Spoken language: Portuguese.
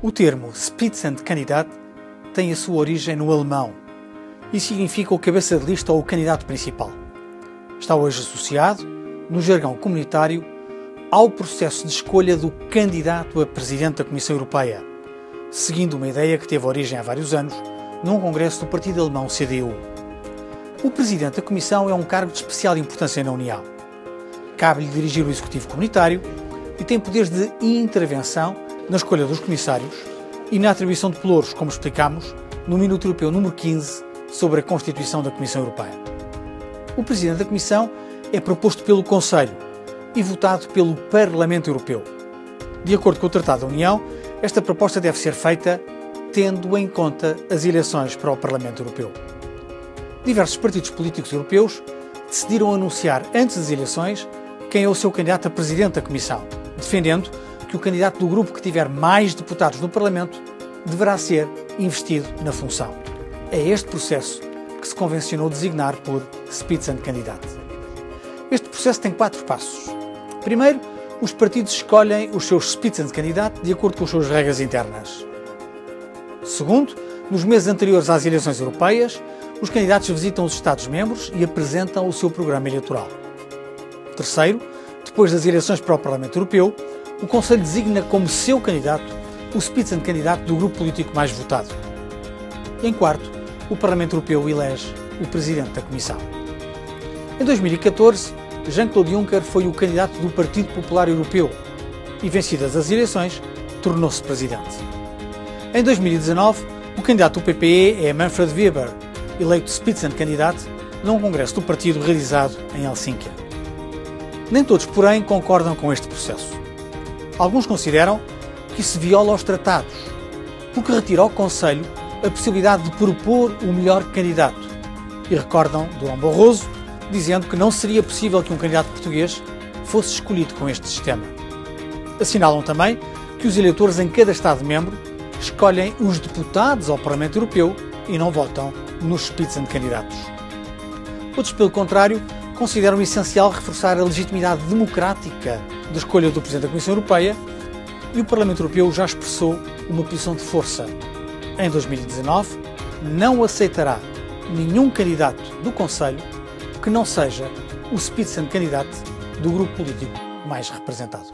O termo Spitzenkandidat tem a sua origem no alemão e significa o cabeça de lista ou o candidato principal. Está hoje associado, no jargão comunitário, ao processo de escolha do candidato a presidente da Comissão Europeia, seguindo uma ideia que teve origem há vários anos num congresso do partido alemão CDU. O presidente da Comissão é um cargo de especial importância na União. Cabe-lhe dirigir o executivo comunitário e tem poderes de intervenção na escolha dos comissários e na atribuição de pelouros, como explicámos no Minuto Europeu número 15 sobre a Constituição da Comissão Europeia. O Presidente da Comissão é proposto pelo Conselho e votado pelo Parlamento Europeu. De acordo com o Tratado da União, esta proposta deve ser feita tendo em conta as eleições para o Parlamento Europeu. Diversos partidos políticos europeus decidiram anunciar antes das eleições quem é o seu candidato a Presidente da Comissão, defendendo que o candidato do grupo que tiver mais deputados no Parlamento deverá ser investido na função. É este processo que se convencionou designar por Spitzenkandidat. Este processo tem quatro passos. Primeiro, os partidos escolhem os seus Spitzenkandidat de acordo com as suas regras internas. Segundo, nos meses anteriores às eleições europeias, os candidatos visitam os Estados-membros e apresentam o seu programa eleitoral. Terceiro, depois das eleições para o Parlamento Europeu, o Conselho designa como seu candidato o Spitzenkandidat do grupo político mais votado. Em quarto, o Parlamento Europeu elege o Presidente da Comissão. Em 2014, Jean-Claude Juncker foi o candidato do Partido Popular Europeu e, vencidas as eleições, tornou-se Presidente. Em 2019, o candidato do PPE é Manfred Weber, eleito Spitzenkandidat num congresso do partido realizado em Helsínquia. Nem todos, porém, concordam com este processo. Alguns consideram que se viola os tratados, porque retira ao Conselho a possibilidade de propor o melhor candidato. E recordam Dom Barroso dizendo que não seria possível que um candidato português fosse escolhido com este sistema. Assinalam também que os eleitores em cada Estado-membro escolhem os deputados ao Parlamento Europeu e não votam nos Spitzenkandidatos. Outros, pelo contrário, consideram essencial reforçar a legitimidade democrática da escolha do Presidente da Comissão Europeia e o Parlamento Europeu já expressou uma posição de força. Em 2019, não aceitará nenhum candidato do Conselho que não seja o Spitzenkandidat do grupo político mais representado.